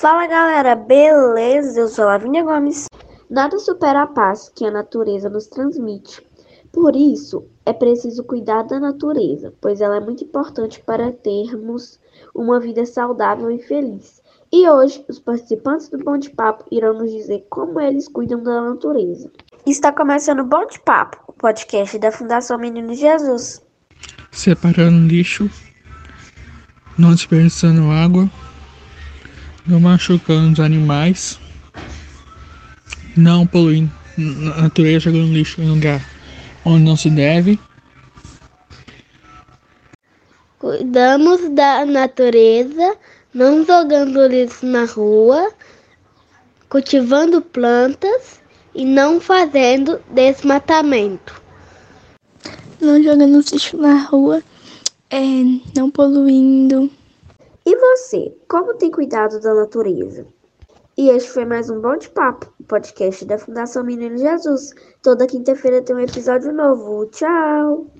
Fala galera, beleza? Eu sou Lavínia Gomes. Nada supera a paz que a natureza nos transmite. Por isso, é preciso cuidar da natureza, pois ela é muito importante para termos uma vida saudável e feliz. E hoje, os participantes do Bom de Papo irão nos dizer como eles cuidam da natureza. Está começando o Bom de Papo, o podcast da Fundação Menino Jesus. Separando lixo, não desperdiçando água não machucando os animais, não poluindo a natureza, jogando lixo em lugar onde não se deve. Cuidamos da natureza, não jogando lixo na rua, cultivando plantas e não fazendo desmatamento. Não jogando lixo na rua, é, não poluindo e você, como tem cuidado da natureza? E este foi mais um Bom de Papo, podcast da Fundação Menino Jesus. Toda quinta-feira tem um episódio novo. Tchau!